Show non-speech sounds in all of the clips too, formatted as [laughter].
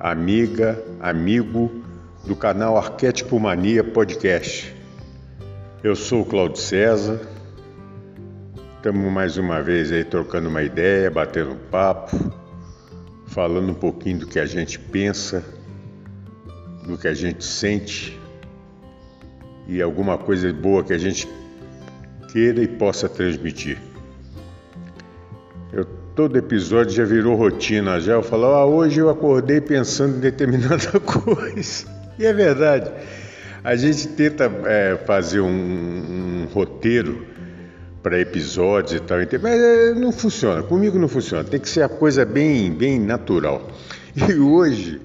amiga, amigo do canal Arquétipo Mania Podcast. Eu sou o Claudio César. Estamos mais uma vez aí trocando uma ideia, batendo um papo, falando um pouquinho do que a gente pensa, do que a gente sente e alguma coisa boa que a gente queira e possa transmitir. Todo episódio já virou rotina, já eu falo, ah, hoje eu acordei pensando em determinada [laughs] coisa. E é verdade. A gente tenta é, fazer um, um roteiro para episódios e tal, mas é, não funciona. Comigo não funciona. Tem que ser a coisa bem, bem natural. [laughs] E hoje,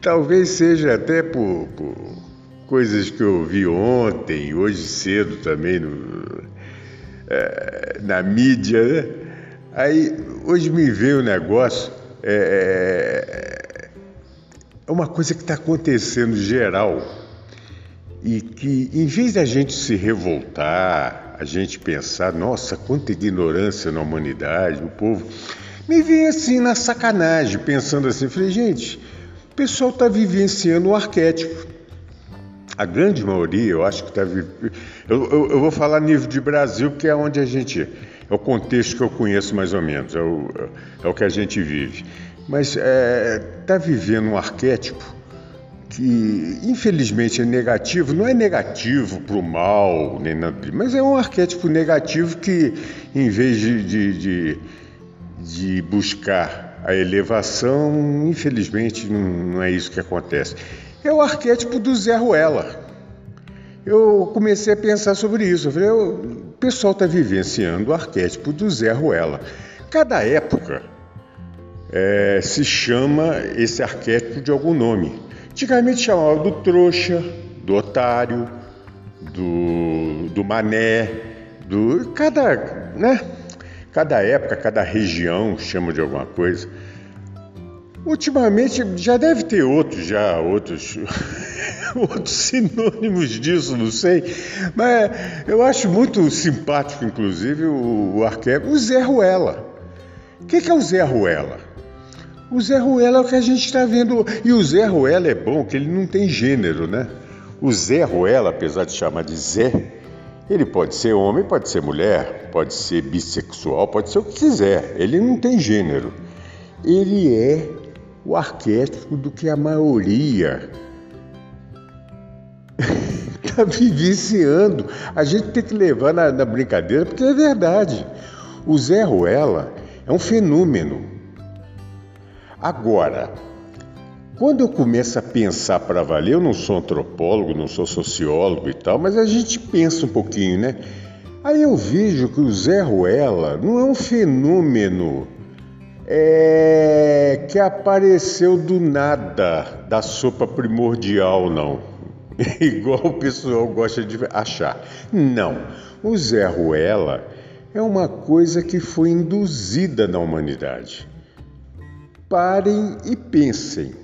talvez seja até por, por coisas que eu vi ontem, hoje cedo também no, é, na mídia, né? Aí hoje me veio o negócio, é, é uma coisa que está acontecendo geral e que em vez da gente se revoltar, a gente pensar, nossa, quanta ignorância na humanidade, o povo, me vem assim na sacanagem, pensando assim, falei, gente, o pessoal está vivenciando o arquétipo. A grande maioria, eu acho que está. Eu, eu, eu, vou falar nível de Brasil, que é onde a gente é o contexto que eu conheço mais ou menos, é o, é o que a gente vive. Mas está é, tá vivendo um arquétipo que, infelizmente, é negativo, não é negativo para o mal, nem nada, mas é um arquétipo negativo que, em vez de, de, de, de buscar a elevação, infelizmente, não, não é isso que acontece. É o arquétipo do Zé Ruela eu comecei a pensar sobre isso. Eu falei, o pessoal está vivenciando o arquétipo do Zé Ruela. Cada época é, se chama esse arquétipo de algum nome. Antigamente chamava do trouxa, do otário, do, do mané, do cada, né? Cada época, cada região chama de alguma coisa. Ultimamente já deve ter outros, já outros [laughs] outros sinônimos disso, não sei. Mas eu acho muito simpático, inclusive, o, o arquétipo, o Zé Ruela. O que, que é o Zé Ruela? O Zé Ruela é o que a gente está vendo. E o Zé Ruela é bom, que ele não tem gênero, né? O Zé Ruela, apesar de chamar de Zé, ele pode ser homem, pode ser mulher, pode ser bissexual, pode ser o que quiser. Ele não tem gênero. Ele é o arquétipo do que a maioria está [laughs] vivenciando. A gente tem que levar na, na, brincadeira, porque é verdade. O Zé Ruela é um fenômeno. Agora, quando eu começo a pensar para valer, eu não sou antropólogo, não sou sociólogo e tal, mas a gente pensa um pouquinho, né? Aí eu vejo que o Zé Ruela não é um fenômeno é, que apareceu do nada da sopa primordial, não. [laughs] igual o pessoal gosta de achar. Não. O Zé Ruela é uma coisa que foi induzida na humanidade. Parem e pensem.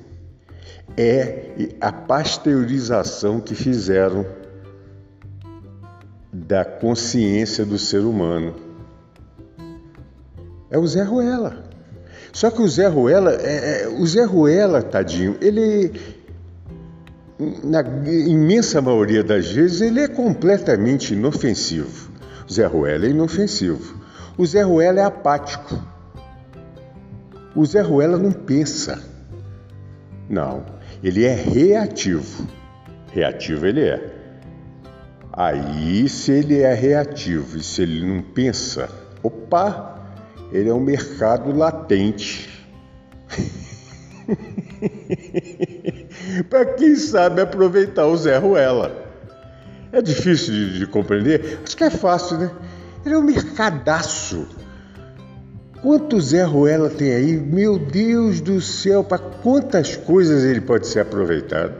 É a pasteurização que fizeram da consciência do ser humano. É o Zé Ruela. Só que o Zé Ruela, é, é, o Zé Ruela, tadinho, ele, na imensa maioria das vezes, ele é completamente inofensivo. O Zé Ruela é inofensivo. O Zé Ruela é apático. O Zé Ruela não pensa. Não, ele é reativo. Reativo ele é. Aí, se ele é reativo e se ele não pensa, opa, ele é um mercado latente. [laughs] para quem sabe aproveitar o Zé Ruela. É difícil de, de, compreender? Acho que é fácil, né? Ele é um mercadaço. Quanto Zé Ruela tem aí? Meu Deus do céu, para quantas coisas ele pode ser aproveitado.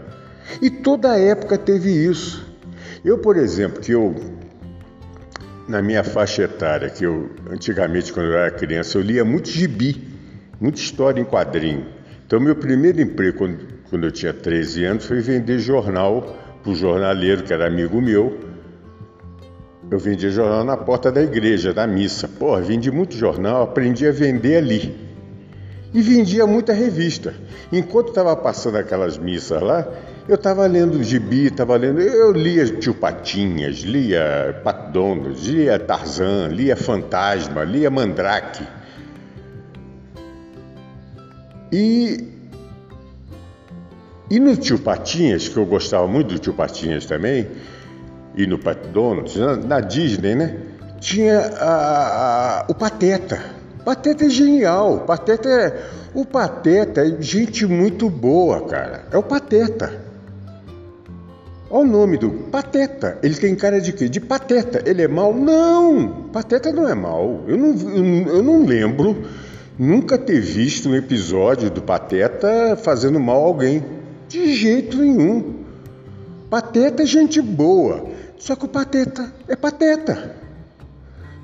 E toda época teve isso. Eu, por exemplo, que eu na minha faixa etária, que eu antigamente quando eu era criança, eu lia muito gibi, muita história em quadrinho. Então meu primeiro emprego quando, quando eu tinha 13 anos foi vender jornal para o jornaleiro que era amigo meu eu vendia jornal na porta da igreja, da missa. Porra, vendi muito jornal, aprendi a vender ali. E vendia muita revista. Enquanto estava passando aquelas missas lá, eu estava lendo gibi, estava lendo. Eu lia Tio Patinhas, lia Pat lia Tarzan, lia Fantasma, lia Mandrake. E, e no Tio Patinhas, que eu gostava muito do Tio Patinhas também, e no Pat Donald, na, na Disney, né? Tinha a, a, o Pateta. Pateta é genial. Pateta é, o Pateta é gente muito boa, cara. É o Pateta. Olha o nome do Pateta. Ele tem cara de quê? De Pateta. Ele é mal? Não! Pateta não é mal. Eu não, eu, não lembro nunca ter visto um episódio do Pateta fazendo mal a alguém. De jeito nenhum. Pateta é gente boa. Só que o Pateta é Pateta.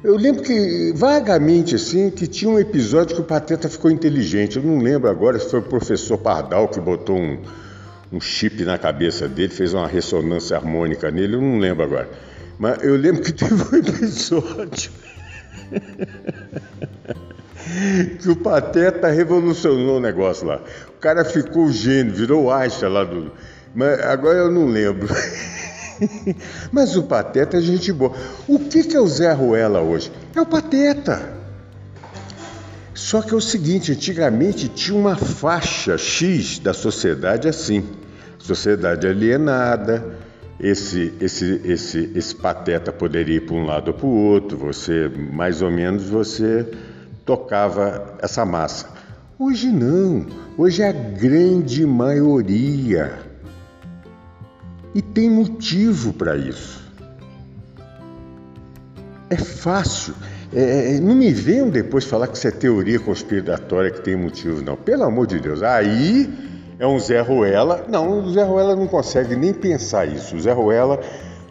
Eu lembro que, vagamente assim, que tinha um episódio que o Pateta ficou inteligente. Eu não lembro agora se foi o professor Pardal que botou um, um chip na cabeça dele, fez uma ressonância harmônica nele, eu não lembro agora. Mas eu lembro que [laughs] teve um episódio [laughs] que o Pateta revolucionou o negócio lá. O cara ficou gênio, virou Einstein lá do. Mas agora eu não lembro. [laughs] [laughs] Mas o Pateta é gente boa. O que é o Zé Ruela hoje? É o Pateta. Só que é o seguinte, antigamente tinha uma faixa X da sociedade assim. Sociedade alienada, esse, esse, esse, esse pateta poderia ir para um lado ou para o outro, você, mais ou menos, você tocava essa massa. Hoje não, hoje é a grande maioria e tem motivo para isso. É fácil. É, é, não me venham depois falar que isso é teoria conspiratória que tem motivo, não. Pelo amor de Deus. Aí é um Zé Ruela. Não, o Zé Ruela não consegue nem pensar isso. O Zé Ruela.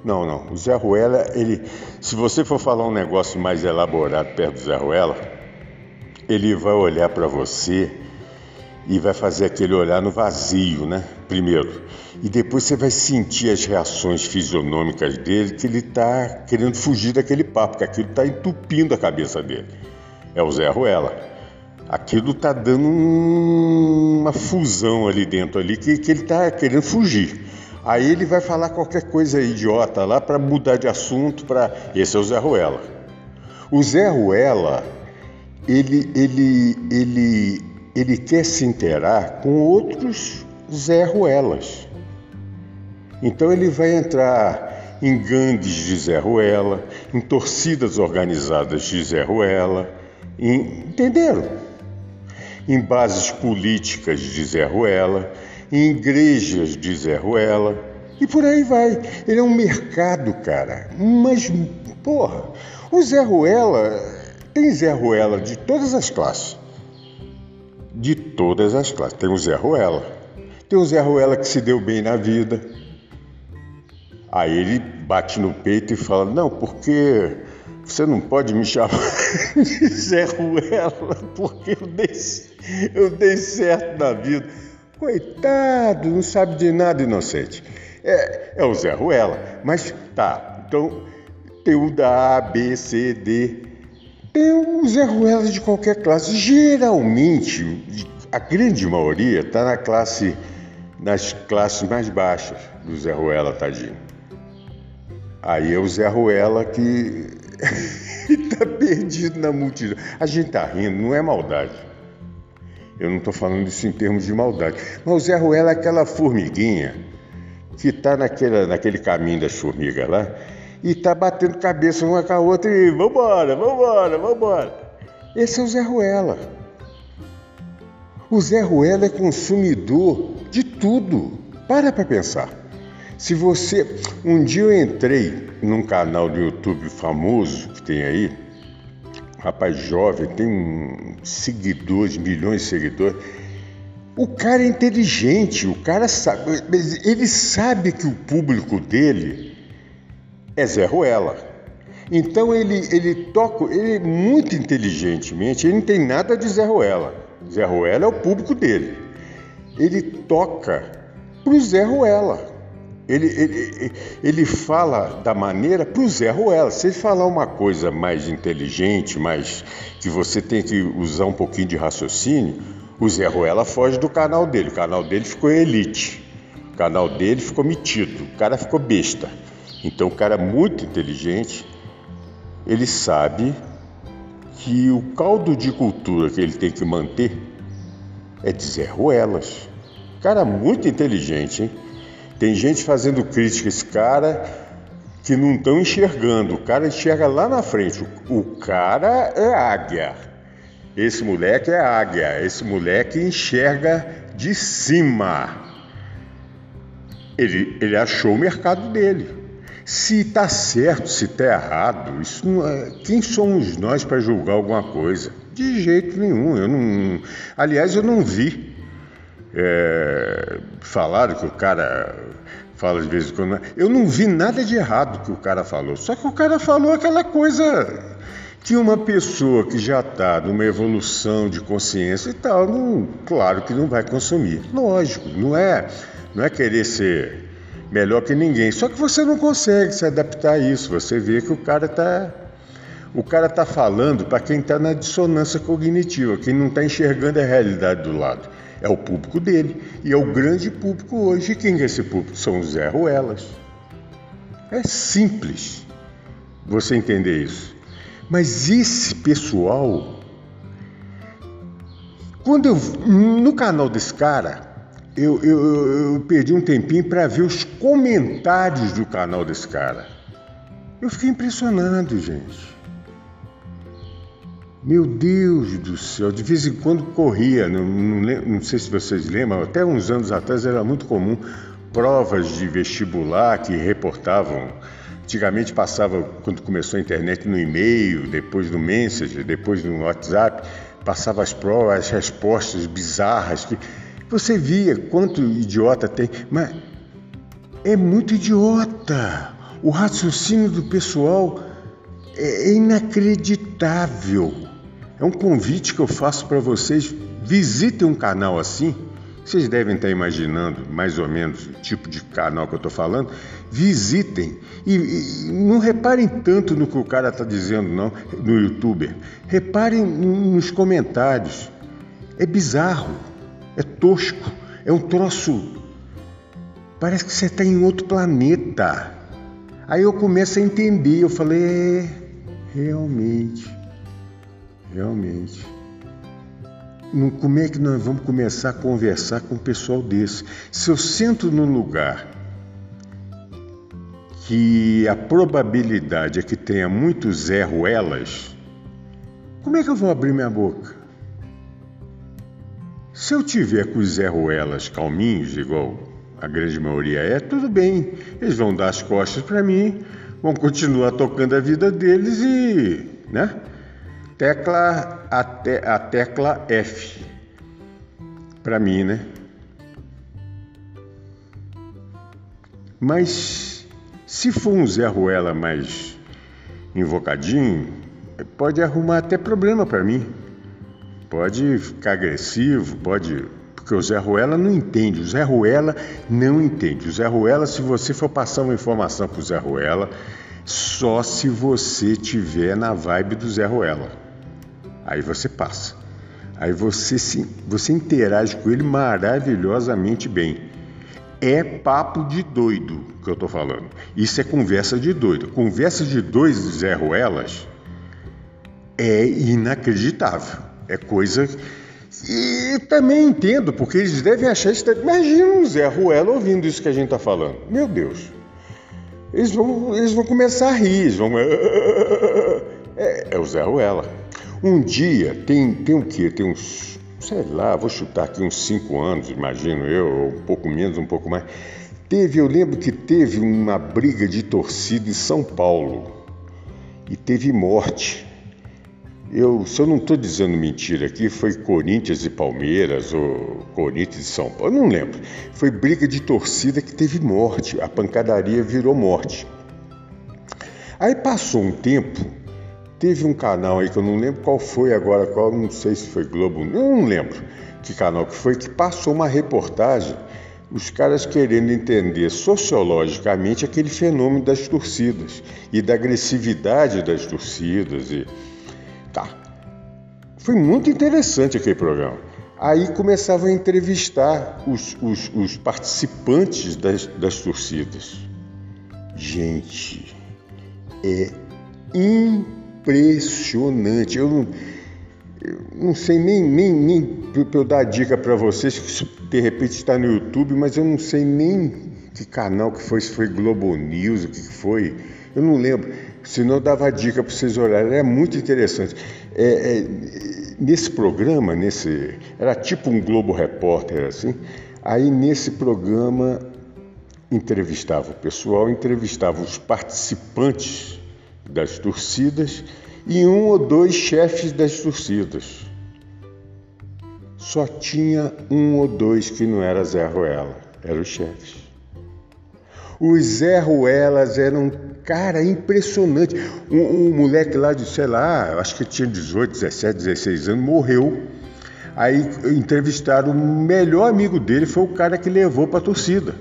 Não, não. O Zé Ruela, ele. Se você for falar um negócio mais elaborado perto do Zé Ruela, ele vai olhar para você e vai fazer aquele olhar no vazio, né? Primeiro. E depois você vai sentir as reações fisionômicas dele, que ele está querendo fugir daquele papo, que aquilo está entupindo a cabeça dele. É o Zé Ruela. Aquilo está dando uma fusão ali dentro ali que, que ele está querendo fugir. Aí ele vai falar qualquer coisa idiota lá para mudar de assunto. Para Esse é o Zé Ruela. O Zé Ruela, ele, ele, ele ele quer se interar com outros Zé Ruelas. Então ele vai entrar em gangues de Zé Ruela, em torcidas organizadas de Zé Ruela, em, entenderam? Em bases políticas de Zé Ruela, em igrejas de Zé Ruela, e por aí vai. Ele é um mercado, cara. Mas, porra, o Zé Ruela tem Zé Ruela de todas as classes de todas as classes. Tem o Zé Ruela. Tem o Zé Ruela que se deu bem na vida. Aí ele bate no peito e fala: Não, porque você não pode me chamar de [laughs] Zé Ruela, porque eu dei, eu dei certo na vida. Coitado, não sabe de nada, inocente. É, é o Zé Ruela. Mas tá, então tem o da A, B, C, D, tem o Zé Ruela de qualquer classe. Geralmente, a grande maioria está na classe, nas classes mais baixas do Zé Ruela, tadinho. Aí é o Zé Ruela que está [laughs] perdido na multidão. A gente está rindo, não é maldade. Eu não estou falando isso em termos de maldade. Mas o Zé Ruela é aquela formiguinha que está naquele caminho das formigas lá e tá batendo cabeça uma com a outra e vambora, vambora, vambora. Esse é o Zé Ruela. O Zé Ruela é consumidor de tudo. Para para pensar. Se você. Um dia eu entrei num canal do YouTube famoso que tem aí, rapaz jovem, tem um, seguidores, milhões de seguidores. O cara é inteligente, o cara sabe, ele sabe que o público dele é Zé Ruela. Então ele, ele toca, ele muito inteligentemente, ele não tem nada de Zé Ruela. Zé Ruela é o público dele. Ele toca para o Zé Ruela. Ele, ele, ele fala da maneira para o Zé Ruela. Se ele falar uma coisa mais inteligente, mais que você tem que usar um pouquinho de raciocínio, o Zé Ruela foge do canal dele. O canal dele ficou elite. O canal dele ficou metido. O cara ficou besta. Então, o cara é muito inteligente, ele sabe que o caldo de cultura que ele tem que manter é de Zé Ruelas. Cara muito inteligente, hein? Tem gente fazendo crítica a esse cara que não estão enxergando. O cara enxerga lá na frente. O cara é águia. Esse moleque é águia. Esse moleque enxerga de cima. Ele, ele achou o mercado dele. Se está certo, se está errado, isso é... quem somos nós para julgar alguma coisa? De jeito nenhum. Eu não, aliás, eu não vi é, falaram que o cara fala de vez em quando. Eu não vi nada de errado que o cara falou. Só que o cara falou aquela coisa que uma pessoa que já está numa evolução de consciência e tal, não, claro que não vai consumir. Lógico, não é, não é querer ser melhor que ninguém. Só que você não consegue se adaptar a isso. Você vê que o cara está o cara está falando para quem está na dissonância cognitiva, quem não está enxergando a realidade do lado é o público dele. E é o grande público hoje. E quem é esse público? São os Zé Ruelas. É simples você entender isso. Mas esse pessoal, quando eu no canal desse cara, eu, eu, eu perdi um tempinho para ver os comentários do canal desse cara. Eu fiquei impressionado, gente. Meu Deus do céu, de vez em quando corria, não, não, não, sei se vocês lembram, até uns anos atrás era muito comum provas de vestibular que reportavam. Antigamente passava, quando começou a internet, no e-mail, depois no Messenger, depois no WhatsApp, passava as provas, as respostas bizarras. Que você via quanto idiota tem, mas é muito idiota. O raciocínio do pessoal é inacreditável. É um convite que eu faço para vocês. Visitem um canal assim. Vocês devem estar imaginando mais ou menos o tipo de canal que eu estou falando. Visitem e, e, não reparem tanto no que o cara está dizendo, não, no youtuber. Reparem nos comentários. É bizarro, é tosco, é um troço. Parece que você está em outro planeta. Aí eu começo a entender. Eu falei, é, realmente. Realmente. Como é que nós vamos começar a conversar com um pessoal desse? Se eu sento num lugar que a probabilidade é que tenha muitos Zé Ruelas, como é que eu vou abrir minha boca? Se eu tiver com os Zé Ruelas calminhos, igual a grande maioria é, tudo bem. Eles vão dar as costas para mim, vão continuar tocando a vida deles e, né? Tecla a, te, a tecla F para mim, né? Mas se for um Zé Ruela mais invocadinho, pode arrumar até problema para mim. Pode ficar agressivo, pode. Porque o Zé Ruela não entende. O Zé Ruela não entende. O Zé Ruela, se você for passar uma informação para o Zé Ruela, só se você tiver na vibe do Zé Ruela. Aí você passa. Aí você, se, você interage com ele maravilhosamente bem. É papo de doido que eu estou falando. Isso é conversa de doido. Conversa de dois Zé Ruelas é inacreditável. É coisa. E também entendo, porque eles devem achar isso. Imagina um Zé Ruela ouvindo isso que a gente está falando. Meu Deus. Eles vão, eles vão começar a rir. Eles vão... [laughs] É, é o Zé Ruela. Um dia, tem, tem o quê? Tem uns, sei lá, vou chutar aqui uns cinco anos, imagino eu, um pouco menos, um pouco mais. Teve, eu lembro que teve uma briga de torcida em São Paulo e teve morte. Eu, se eu não estou dizendo mentira aqui, foi Corinthians e Palmeiras, ou Corinthians e São Paulo, não lembro. Foi briga de torcida que teve morte, a pancadaria virou morte. Aí passou um tempo, teve um canal aí que eu não lembro qual foi agora, qual, não sei se foi Globo, eu não lembro que canal que foi, que passou uma reportagem, os caras querendo entender sociologicamente aquele fenômeno das torcidas e da agressividade das torcidas e Tá. Foi muito interessante aquele programa. Aí começavam a entrevistar os, os, os participantes das, das torcidas. Gente, é impressionante. Eu não, eu não sei nem, nem, nem para eu dar dica para vocês, que de repente está no YouTube, mas eu não sei nem que canal que foi, se foi Globo News, o que foi. Eu não lembro. Senão dava dica para vocês olharem. É muito interessante. É, é, nesse programa, nesse, era tipo um Globo Repórter, assim. Aí nesse programa entrevistava o pessoal, entrevistava os participantes das torcidas e um ou dois chefes das torcidas. Só tinha um ou dois que não era Zé Ruela, eram os chefes. Os Zé Ruelas eram, cara, impressionante. Um, um, moleque lá de, sei lá, acho que tinha 18, 17, 16 anos, morreu. Aí entrevistaram o melhor amigo dele, foi o cara que levou para a torcida,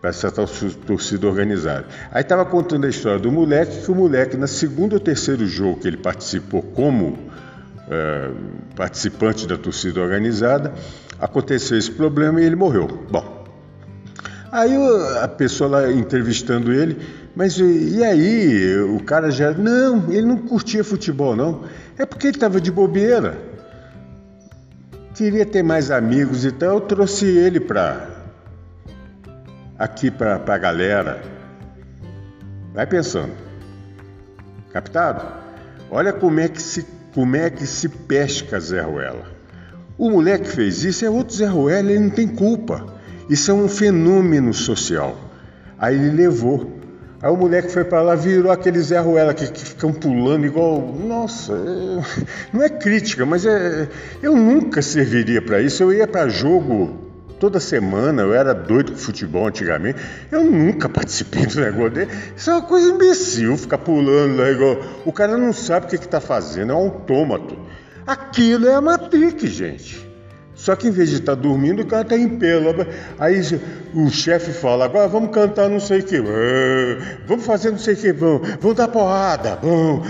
para essa torcida organizada. Aí estava contando a história do moleque, que o moleque, na segunda ou terceiro jogo que ele participou como é, participante da torcida organizada, aconteceu esse problema e ele morreu. Bom, Aí a pessoa lá entrevistando ele, mas e aí? O cara já. Não, ele não curtia futebol, não. É porque ele estava de bobeira. Queria ter mais amigos e então tal, eu trouxe ele para. aqui para a galera. Vai pensando. Captado? Olha como é que se, como é que se pesca Zé Ruela. O moleque que fez isso é outro Zé Ruela, ele não tem culpa. Isso é um fenômeno social. Aí ele levou. Aí o moleque foi para lá, virou aquele Zé Ruela que, que ficam pulando igual. Nossa, é... [laughs] não é crítica, mas é. Eu nunca serviria para isso. Eu ia para jogo toda semana, eu era doido com futebol antigamente. Eu nunca participei do negócio dele. Isso é uma coisa imbecil, ficar pulando lá igual. O cara não sabe o que está fazendo, é um autômato. Aquilo é a Matrix, gente. Só que em vez de estar tá dormindo, o cara está em pelo. Aí o chefe fala, agora vamos cantar não sei o que, vamos fazer não sei o que, vamos, vamos dar porrada, vamos.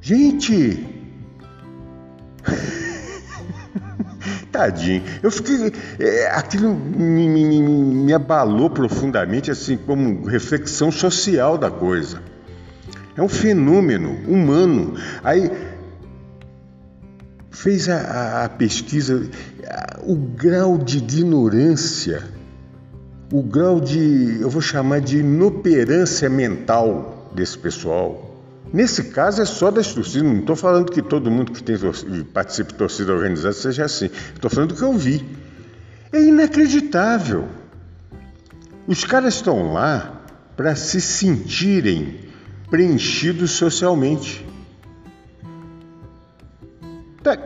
Gente! [laughs] Tadinho, eu fiquei. É, aquilo me, me, me abalou profundamente, assim, como reflexão social da coisa. É um fenômeno humano. Aí fez a, a pesquisa, o grau de ignorância, o grau de, eu vou chamar de inoperância mental desse pessoal. Nesse caso é só das torcidas, não estou falando que todo mundo que tem participa de torcida organizada seja assim, estou falando do que eu vi. É inacreditável. Os caras estão lá para se sentirem preenchidos socialmente. Tá,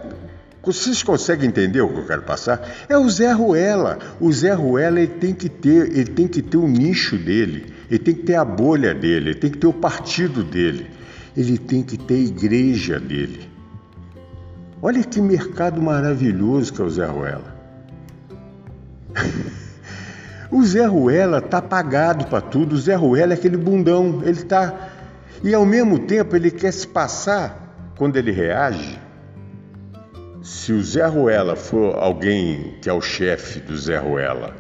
vocês conseguem entender o que eu quero passar? É o Zé Ruela. O Zé Ruela ele tem que ter, ele tem que ter o nicho dele, ele tem que ter a bolha dele, ele tem que ter o partido dele, ele tem que ter a igreja dele. Olha que mercado maravilhoso que é o Zé Ruela. [laughs] o Zé Ruela tá pagado para tudo. O Zé Ruela é aquele bundão, ele tá e ao mesmo tempo ele quer se passar quando ele reage se o Zé Ruela for alguém que é o chefe do Zé Ruela,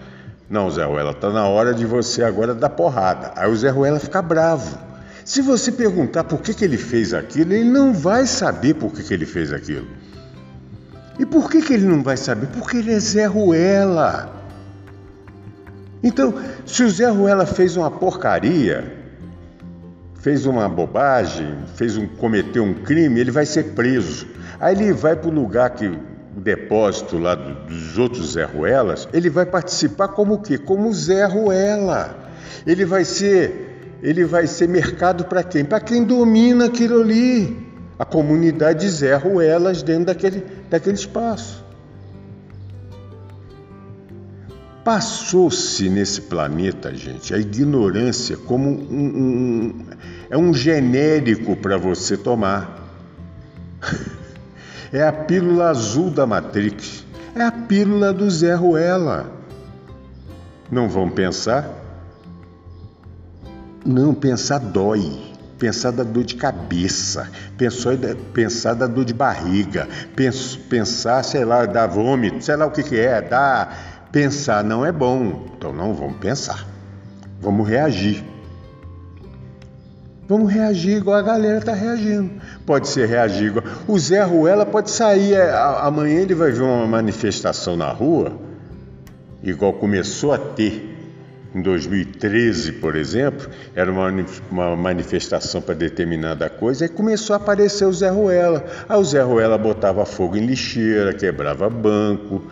não, Zé Ruela, tá na hora de você agora dar porrada. Aí o Zé Ruela fica bravo. Se você perguntar por que, que ele fez aquilo, ele não vai saber por que, que ele fez aquilo. E por que, que ele não vai saber? Porque ele é Zé Ruela. Então, se o Zé Ruela fez uma porcaria, fez uma bobagem, fez um cometeu um crime, ele vai ser preso. Aí ele vai para o lugar que o depósito lá dos outros Zé Ruelas, ele vai participar como o quê? Como Zé Ruela. Ele vai ser ele vai ser mercado para quem? Para quem domina aquilo ali. A comunidade Zé Ruelas dentro daquele, daquele espaço. Passou-se nesse planeta, gente, a ignorância como um, um é um genérico para você tomar. [laughs] É a pílula azul da Matrix. É a pílula do Zé Ruela. Não vão pensar? Não, pensar dói. Pensar da dor de cabeça, pensar, pensar da dor de barriga, pensar, sei lá, da vômito, sei lá o que, que é, dá. Pensar não é bom, então não vamos pensar. Vamos reagir. Vamos reagir igual a galera está reagindo. Pode ser reagir igual. O Zé Ruela pode sair, é, amanhã ele vai ver uma manifestação na rua, igual começou a ter em 2013, por exemplo, era uma, uma manifestação para determinada coisa, e começou a aparecer o Zé Ruela. Aí o Zé Ruela botava fogo em lixeira, quebrava banco,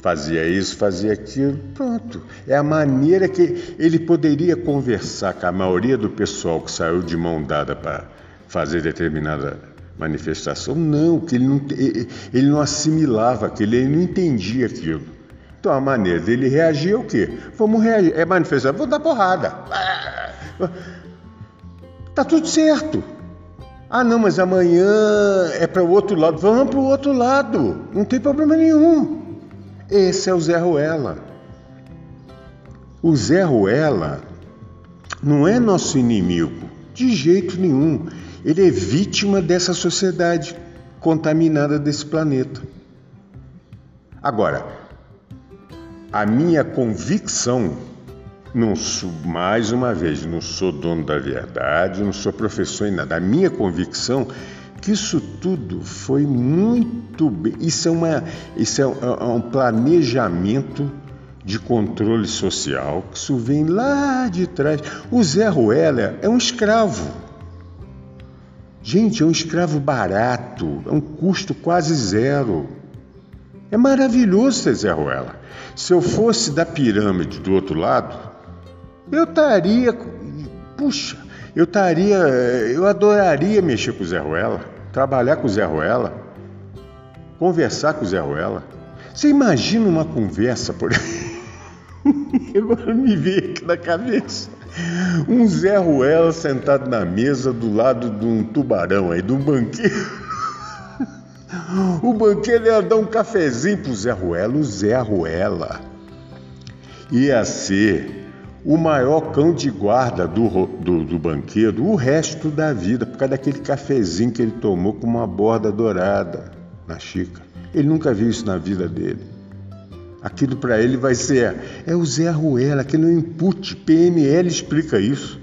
fazia isso, fazia aquilo, pronto. É a maneira que ele poderia conversar com a maioria do pessoal que saiu de mão dada para fazer determinada manifestação. Não, que ele não, ele não assimilava aquilo, ele não entendia aquilo. Então a maneira dele reagir é o quê? Vamos reagir. É manifestação, vou dar porrada. Tá tudo certo. Ah, não, mas amanhã é para o outro lado. Vamos para o outro lado. Não tem problema nenhum. Esse é o Zé Ruela. O Zé Ruela não é nosso inimigo, de jeito nenhum. Ele é vítima dessa sociedade contaminada desse planeta. Agora, a minha convicção, não sou, mais uma vez, não sou dono da verdade, não sou professor em nada. A minha convicção que isso tudo foi muito bem. Isso é, uma, isso é um, é um planejamento de controle social, que isso vem lá de trás. O Zé Ruela é um escravo. Gente, é um escravo barato, é um custo quase zero. É maravilhoso ser Zé Ruela. Se eu fosse da pirâmide do outro lado, eu estaria. Puxa, eu estaria, eu adoraria mexer com o Zé Ruela, trabalhar com o Zé Ruela, conversar com o Zé Ruela. Você imagina uma conversa por [laughs] Agora me veio aqui na cabeça. Um Zé Ruela sentado na mesa do lado de um tubarão aí, de um banqueiro. [laughs] O banqueiro ia dar um cafezinho pro Zé Ruela, o Zé Ruela. Ia ser o maior cão de guarda do, do, do, banqueiro o resto da vida, por causa daquele cafezinho que ele tomou com uma borda dourada na xícara. Ele nunca viu isso na vida dele. Aquilo para ele vai ser, é o Zé Ruela, aquele é input, PNL explica isso.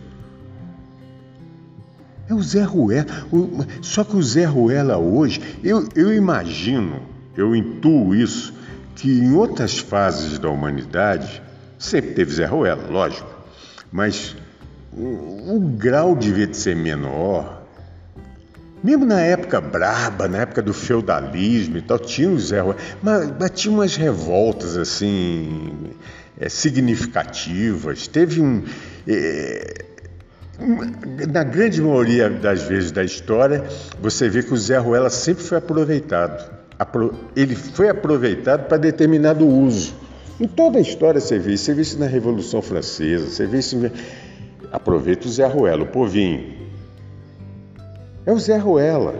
É o Zé Ruela. Só que o Zé Ruela hoje, eu, eu imagino, eu intuo isso, que em outras fases da humanidade, Sempre teve Zé Ruela, lógico, mas o, o grau devia de ser menor. Mesmo na época braba, na época do feudalismo e tal, tinha o Zé Ruela, mas, mas tinha umas revoltas assim é, significativas. Teve um. É, na grande maioria das vezes da história, você vê que o Zé Ruela sempre foi aproveitado. Ele foi aproveitado para determinado uso. Em toda a história você vê isso, você vê isso na Revolução Francesa, você vê isso. Aproveita o Zé Ruela, o povinho. É o Zé Ruela.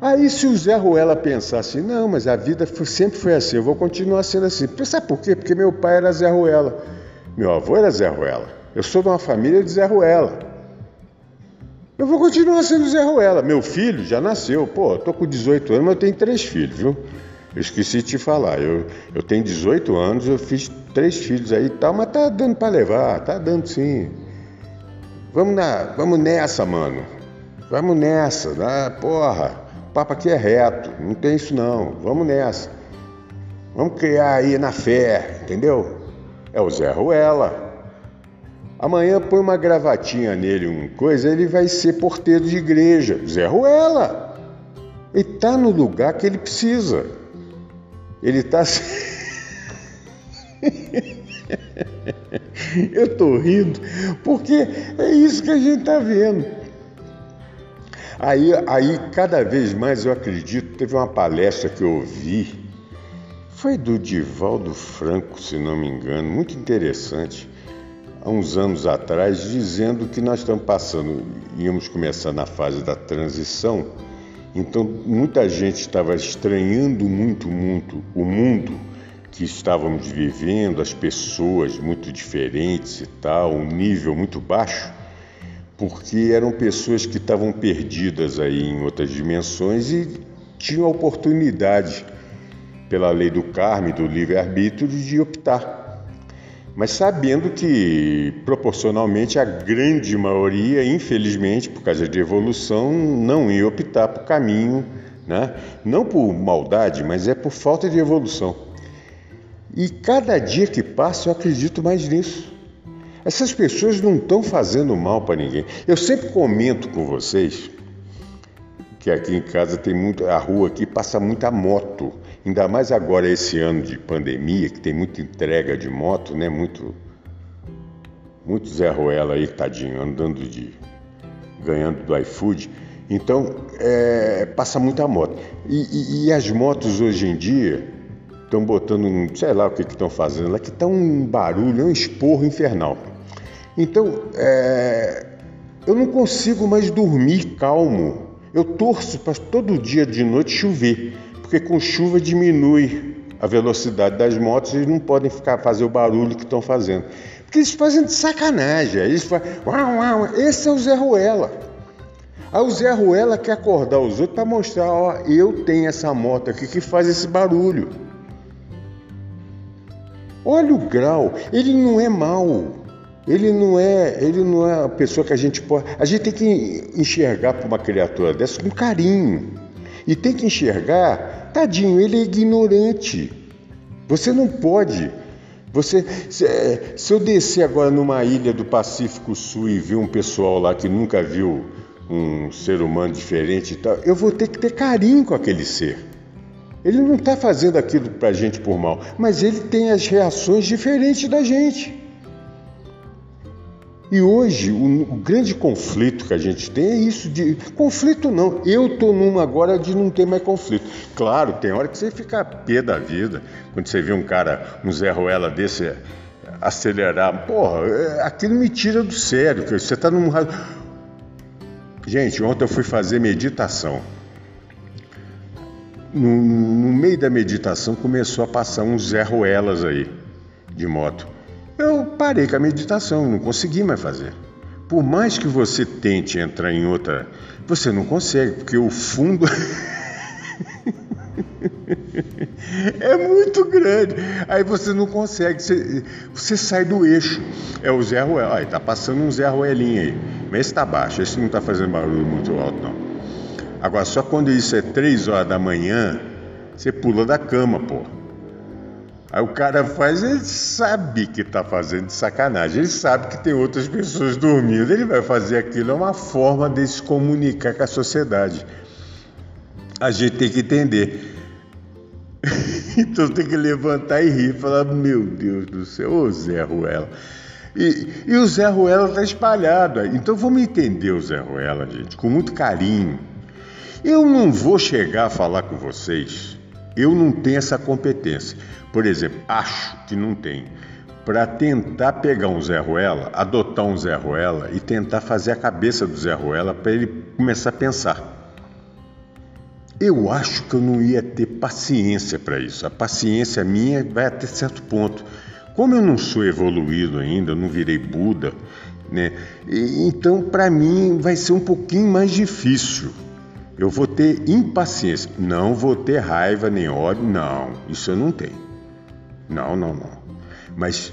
Aí se o Zé Ruela pensar assim, não, mas a vida sempre foi assim, eu vou continuar sendo assim. Sabe por quê? Porque meu pai era Zé Ruela, meu avô era Zé Ruela, eu sou de uma família de Zé Ruela. Eu vou continuar sendo Zé Ruela. Meu filho já nasceu, pô, eu tô com 18 anos, mas eu tenho três filhos, viu? Eu esqueci de te falar, eu, eu tenho 18 anos, eu fiz três filhos aí e tal, mas tá dando para levar, tá dando sim. Vamos, na, vamos nessa, mano. Vamos nessa, né? porra. O papo aqui é reto, não tem isso não. Vamos nessa. Vamos criar aí na fé, entendeu? É o Zé Ruela. Amanhã põe uma gravatinha nele, um coisa, ele vai ser porteiro de igreja. Zé Ruela. Ele está no lugar que ele precisa. Ele está. eu estou rindo porque é isso que a gente está vendo. Aí, aí, cada vez mais eu acredito, teve uma palestra que eu ouvi, foi do Divaldo Franco, se não me engano, muito interessante, há uns anos atrás, dizendo que nós estamos passando, íamos começar na fase da transição, então muita gente estava estranhando muito, muito o mundo que estávamos vivendo, as pessoas muito diferentes e tal, um nível muito baixo porque eram pessoas que estavam perdidas aí em outras dimensões e tinham a oportunidade, pela lei do karma e do livre-arbítrio, de optar. Mas sabendo que, proporcionalmente, a grande maioria, infelizmente, por causa de evolução, não ia optar por caminho, né? não por maldade, mas é por falta de evolução. E cada dia que passa eu acredito mais nisso. Essas pessoas não estão fazendo mal para ninguém. Eu sempre comento com vocês que aqui em casa tem muito, a rua aqui passa muita moto, ainda mais agora esse ano de pandemia, que tem muita entrega de moto, né? Muito, muito Zé Ruela aí, tadinho, andando de, ganhando do iFood. Então, é, passa muita moto. E, e, e, as motos hoje em dia estão botando um, sei lá o que estão fazendo lá, que está um barulho, um esporro infernal. Então, é, eu não consigo mais dormir calmo. Eu torço para todo dia de noite chover, porque com chuva diminui a velocidade das motos e eles não podem ficar fazer o barulho que estão fazendo. Porque eles fazem de sacanagem. Eles fazem, uau, uau, esse é o Zé Ruela. Aí o Zé Ruela quer acordar os outros para mostrar, ó, eu tenho essa moto aqui que faz esse barulho. Olha o grau, ele não é mau. Ele não é, ele não é a pessoa que a gente pode. A gente tem que enxergar para uma criatura dessa com carinho. E tem que enxergar, tadinho, ele é ignorante. Você não pode. Você, se, se eu descer agora numa ilha do Pacífico Sul e ver um pessoal lá que nunca viu um ser humano diferente e tal, eu vou ter que ter carinho com aquele ser. Ele não está fazendo aquilo para a gente por mal, mas ele tem as reações diferentes da gente. E hoje o, o, grande conflito que a gente tem é isso de conflito não. Eu estou numa agora de não ter mais conflito. Claro, tem hora que você fica a pé da vida quando você vê um cara, um Zé Ruela desse acelerar. Porra, é, aquilo me tira do sério. Você está num Gente, ontem eu fui fazer meditação. No, no meio da meditação começou a passar uns Zé Ruelas aí de moto eu parei com a meditação, não consegui mais fazer. Por mais que você tente entrar em outra, você não consegue, porque o fundo [laughs] é muito grande. Aí você não consegue, você, você sai do eixo. É o Zé Ruel, aí tá passando um Zé Ruelinho aí. Mas esse tá baixo, esse não tá fazendo barulho muito alto não. Agora, só quando isso é três horas da manhã, você pula da cama, pô. Aí o cara faz, ele sabe que está fazendo de sacanagem, ele sabe que tem outras pessoas dormindo, ele vai fazer aquilo, é uma forma de se comunicar com a sociedade. A gente tem que entender. [laughs] então tem que levantar e rir, falar, meu Deus do céu, ô Zé Ruela. E, e o Zé Ruela está espalhado. Então vamos entender o Zé Ruela, gente, com muito carinho. Eu não vou chegar a falar com vocês, eu não tenho essa competência. Por exemplo, acho que não tem. Para tentar pegar um Zé Ruela, adotar um Zé Ruela e tentar fazer a cabeça do Zé Ruela para ele começar a pensar. Eu acho que eu não ia ter paciência para isso. A paciência minha vai até certo ponto. Como eu não sou evoluído ainda, eu não virei Buda, né? Então, para mim, vai ser um pouquinho mais difícil. Eu vou ter impaciência, não vou ter raiva nem ódio, não, isso eu não tenho. Não, não, não. Mas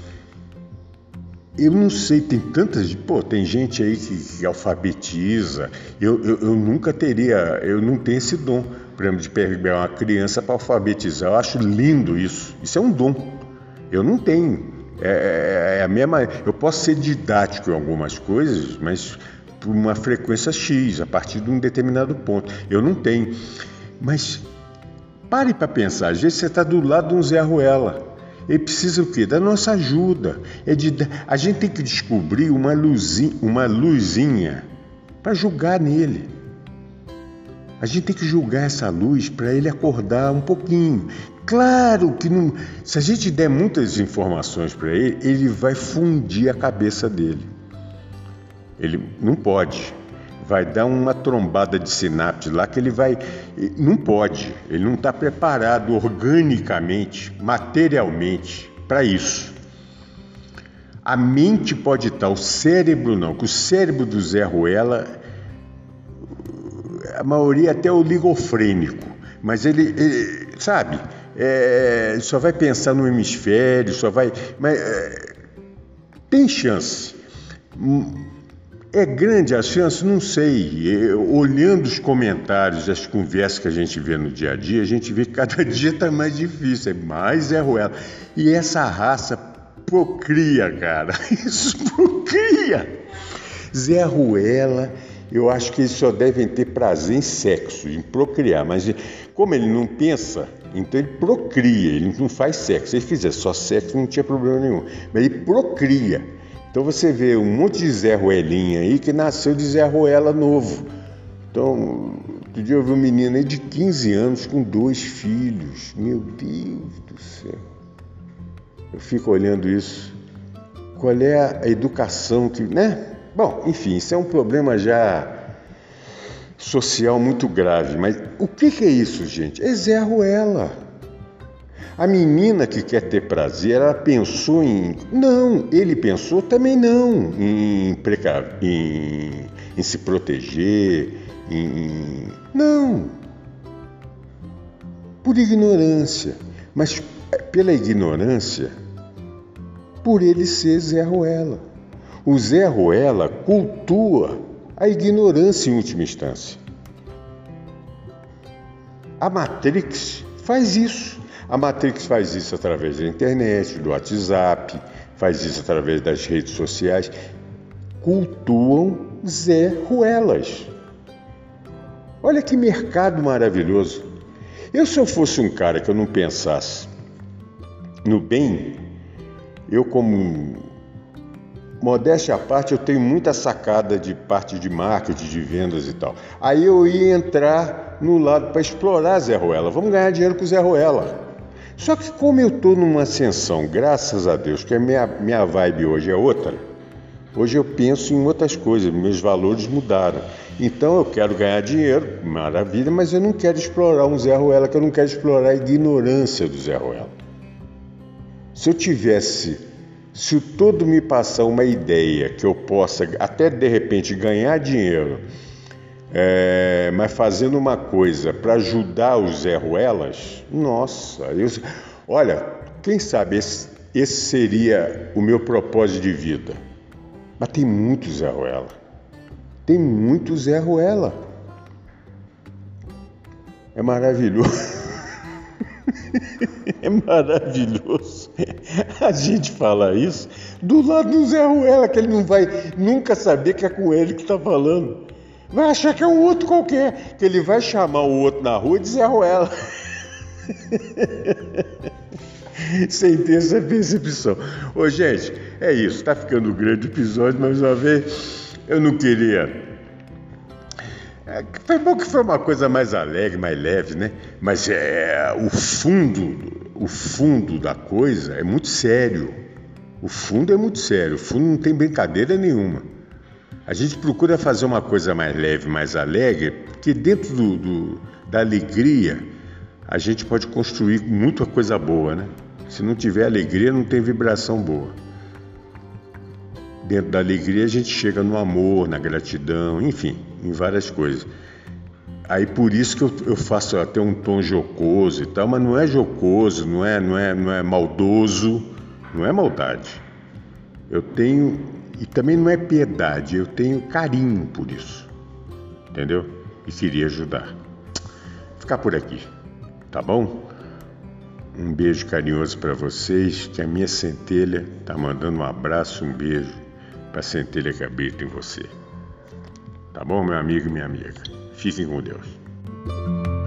eu não sei, tem tantas. Pô, tem gente aí que, que alfabetiza. Eu, eu, eu, nunca teria, eu não tenho esse dom, por exemplo, de pegar uma criança para alfabetizar. Eu acho lindo isso. Isso é um dom. Eu não tenho. É, é, é a mesma. Eu posso ser didático em algumas coisas, mas por uma frequência X, a partir de um determinado ponto. Eu não tenho. Mas pare para pensar, às vezes você está do lado de um Zé Ruela Ele precisa o quê? Da nossa ajuda. É de, a gente tem que descobrir uma luzinha, uma luzinha para julgar nele. A gente tem que julgar essa luz para ele acordar um pouquinho. Claro que não, se a gente der muitas informações para ele, ele vai fundir a cabeça dele. Ele não pode. Vai dar uma trombada de sinapse lá que ele vai. Não pode. Ele não está preparado organicamente, materialmente para isso. A mente pode estar, o cérebro não, que o cérebro do Zé Ruela, a maioria até é oligofrênico, mas ele, ele sabe, é, só vai pensar no hemisfério, só vai. Mas é, tem chance. É grande a chance? Não sei. Olhando os comentários, as conversas que a gente vê no dia a dia, a gente vê que cada [laughs] dia está mais difícil, é mais é ruela. E essa raça procria, cara. [laughs] Isso procria. Zé Ruela eu acho que eles só devem ter prazer em sexo, em procriar, mas como ele não pensa, então ele procria, ele não faz sexo. Se ele fizer só sexo, não tinha problema nenhum, mas ele procria. Então você vê um monte de Zé Ruelinha aí que nasceu de Zé Ruela novo. Então, outro dia eu vi um menino aí de 15 anos com dois filhos. Meu Deus do céu. Eu fico olhando isso. Qual é a educação que, né? Bom, enfim, isso é um problema já social muito grave. Mas o que, que é isso, gente? É Zé Ruela. A menina que quer ter prazer, ela pensou em. Não, ele pensou também não em, preca... em, em se proteger, em. Não. Por ignorância. Mas pela ignorância, por ele ser Zé Ruela. O Zé Ruela cultua a ignorância em última instância. A Matrix faz isso. A Matrix faz isso através da internet, do WhatsApp, faz isso através das redes sociais. Cultuam Zé Ruelas. Olha que mercado maravilhoso. Eu, se eu fosse um cara que eu não pensasse no bem, eu, como Modéstia à parte, eu tenho muita sacada de parte de marketing, de vendas e tal. Aí eu ia entrar no lado para explorar Zé Ruela. Vamos ganhar dinheiro com Zé Ruela. Só que como eu estou numa ascensão, graças a Deus, que a minha, minha vibe hoje é outra, hoje eu penso em outras coisas, meus valores mudaram. Então eu quero ganhar dinheiro, maravilha, mas eu não quero explorar um Zé Ruela, que eu não quero explorar a ignorância do Zé Ruela. Se eu tivesse se o todo me passar uma ideia que eu possa até de repente ganhar dinheiro, é, mas fazendo uma coisa para ajudar os Zé Ruelas, nossa, eu, olha, quem sabe esse, esse, seria o meu propósito de vida. Mas tem muito Zé Ruela. Tem muito Zé Ruela. É maravilhoso. [laughs] É maravilhoso a gente falar isso do lado do Zé Ruela, que ele não vai nunca saber que é com ele que está falando. Vai achar que é um outro qualquer, que ele vai chamar o outro na rua de Zé Ruela. Sem ter essa percepção. Ô, gente, é isso. Tá ficando grande o episódio, mais uma vez. Eu não queria é, foi bom que foi uma coisa mais alegre, mais leve, né? Mas é, o fundo, o fundo da coisa é muito sério. O fundo é muito sério. O fundo não tem brincadeira nenhuma. A gente procura fazer uma coisa mais leve, mais alegre, porque dentro do, do, da alegria a gente pode construir muita coisa boa, né? Se não tiver alegria, não tem vibração boa. Dentro da alegria a gente chega no amor, na gratidão, enfim, em várias coisas. Aí por isso que eu, eu, faço até um tom jocoso e tal, mas não é jocoso, não é, não é, não é maldoso, não é maldade. Eu tenho e também não é piedade, eu tenho carinho por isso, entendeu? E queria ajudar. Vou ficar por aqui, tá bom? Um beijo carinhoso para vocês, que a minha centelha tá mandando um abraço, um beijo para a centelha que habita em você. Tá bom, meu amigo e minha amiga? Fiquem com Deus.